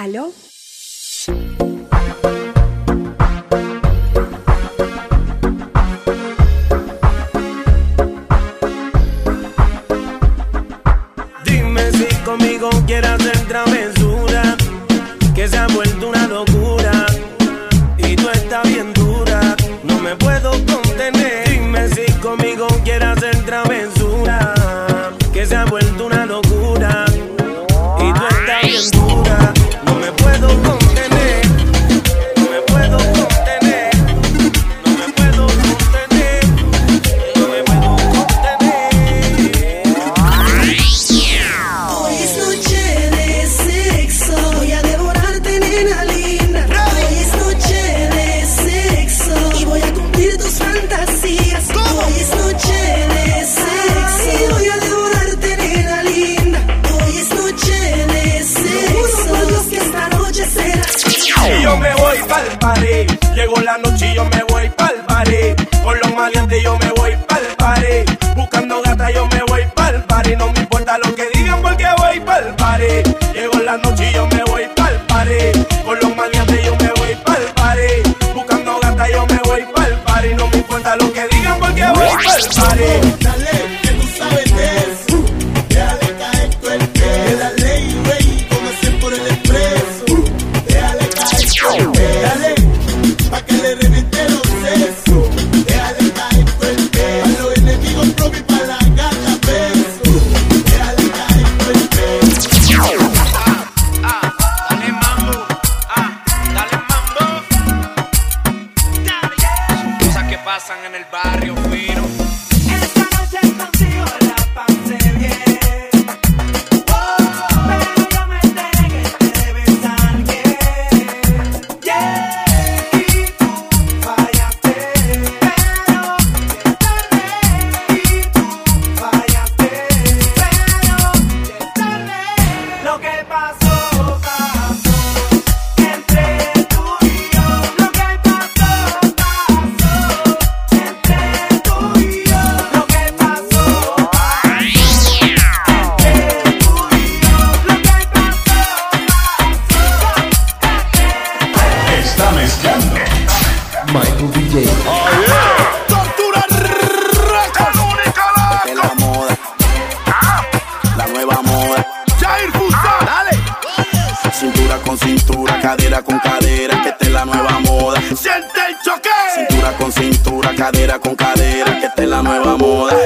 ¿Aló? Dime si conmigo quieras hacer travesura que se ha vuelto party. Llegó la noche y yo me voy pa'l party. Con los maleantes yo me voy pa'l party. Buscando gata yo me voy pa'l party. No me importa lo que digan porque voy pa'l party.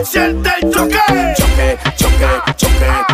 siente el choque. Choque, choque, choque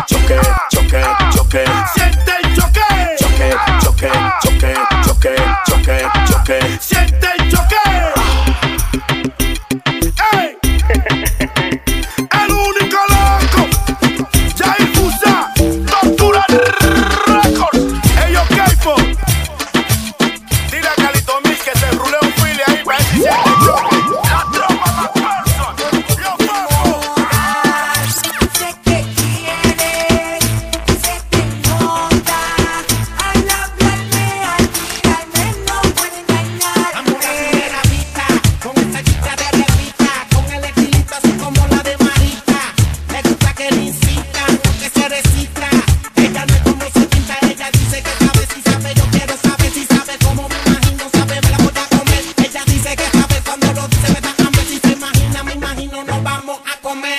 comer.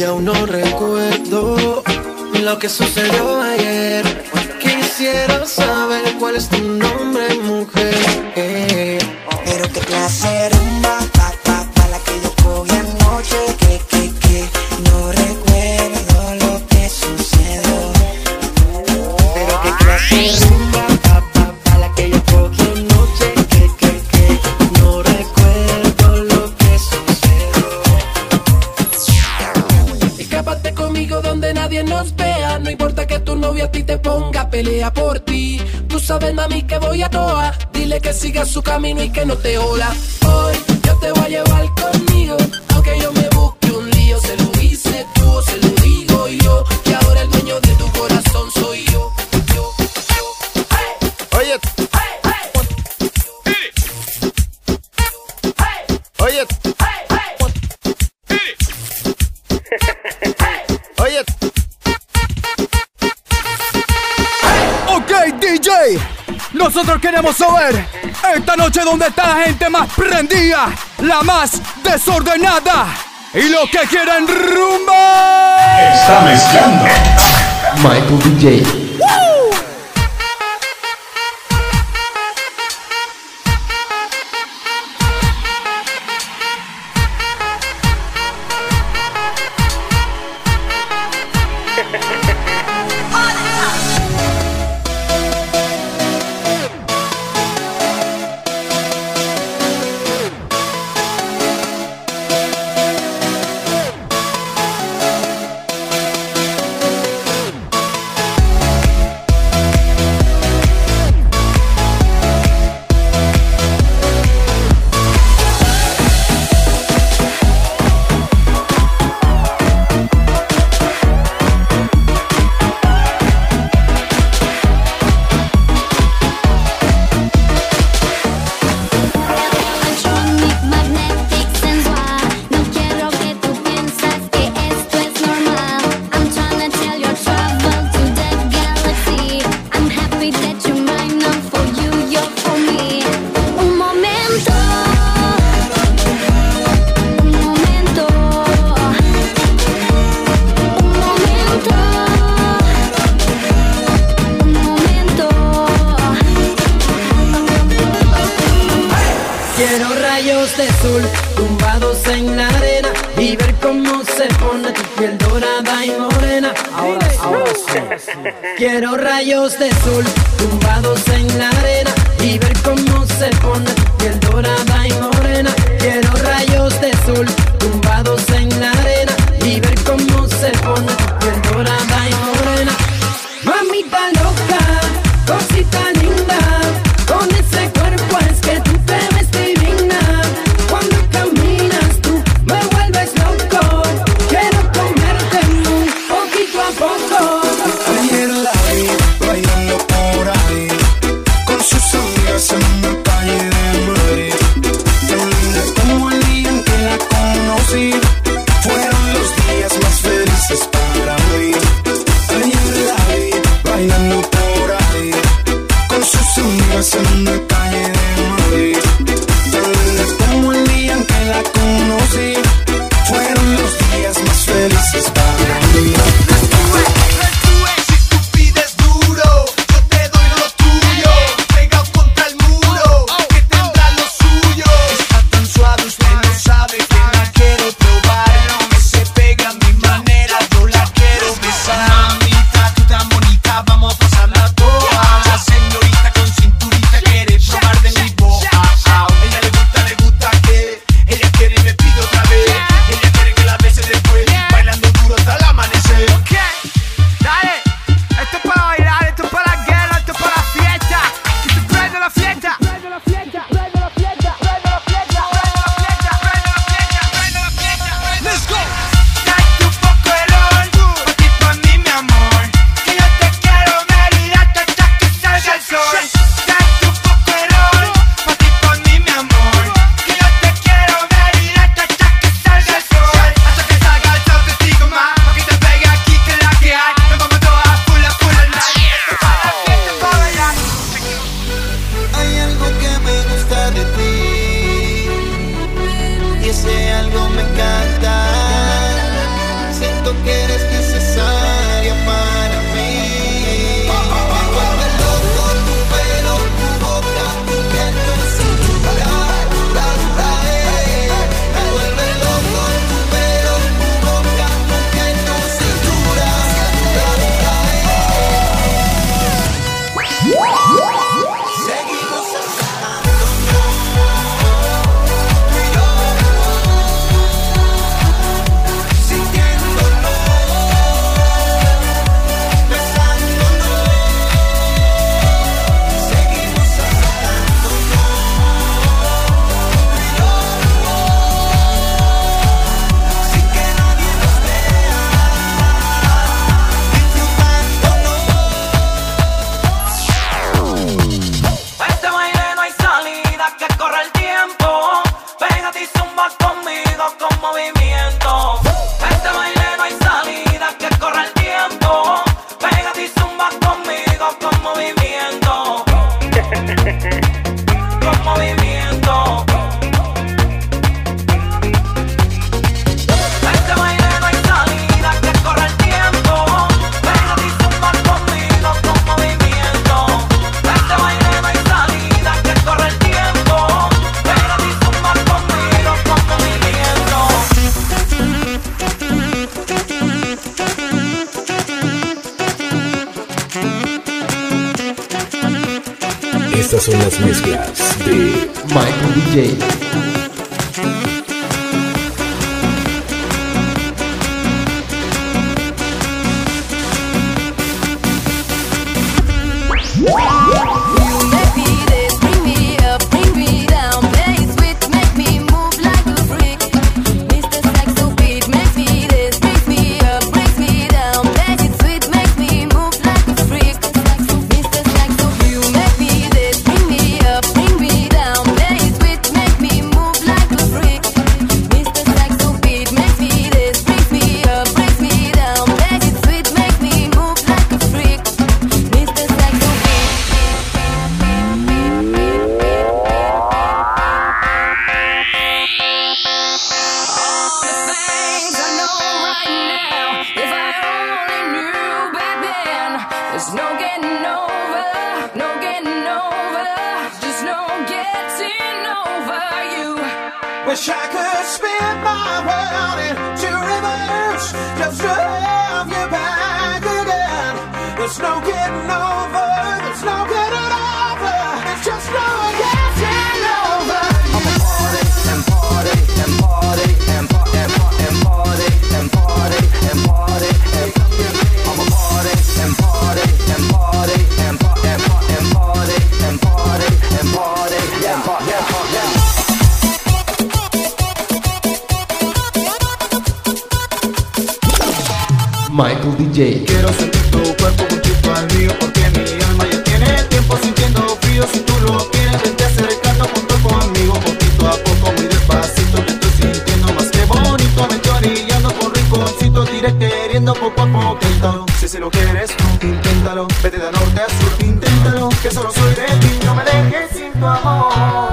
Y aún no recuerdo lo que sucedió ayer. Quisiera saber cuál es tu nombre, mujer. Pero qué clase donde nadie nos vea. No importa que tu novio a ti te ponga, pelea por ti. Tú sabes, mami, que voy a toa. Dile que siga su camino y que no te ola. Hoy yo te voy a llevar conmigo. Aunque yo me busque un lío, se lo dice tú o se lo digo yo. Que ahora el dueño de tu corazón soy yo. yo, yo. Hey, Oye, hey, hey. oye, oye. Nosotros queremos saber esta noche dónde está la gente más prendida, la más desordenada y los que quieren rumba. Está mezclando. Michael DJ. Quiero rayos de sol tumbados en la arena y ver cómo se pone piel dorada y morena. Quiero rayos de sol tumbados en Son las mezclas de Michael DJ. Wish I could spin my world into reverse. Just to have you back again. There's no getting over, there's no Quiero sentir tu cuerpo juntito al mío porque mi alma ya tiene tiempo sintiendo frío. Si tú lo quieres, vente acercando junto conmigo Poquito a poco, muy despacito. Que estoy sintiendo más que bonito estoy orillando por rinconcitos, diré queriendo poco a poquito. Si se lo quieres, tú inténtalo Vete de norte a sur, inténtalo Que solo soy de ti, no me dejes sin tu amor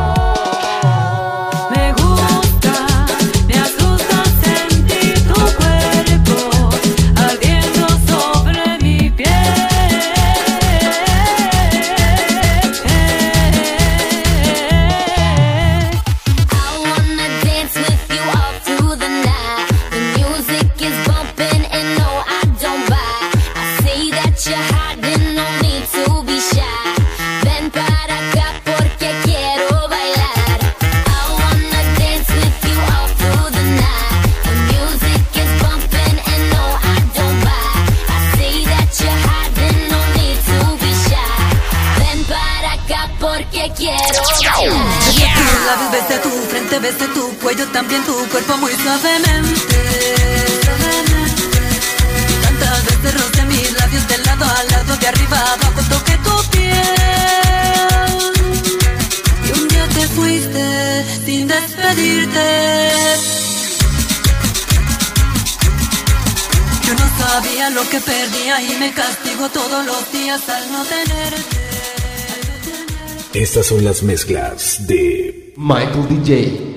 suavemente. Tantas veces roce mis labios de lado a lado, de arriba a abajo, toqué tu piel. Y un día te fuiste sin despedirte. Yo no sabía lo que perdía y me castigo todos los días al no tenerte. Estas son las mezclas de Michael DJ.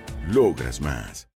Logras más.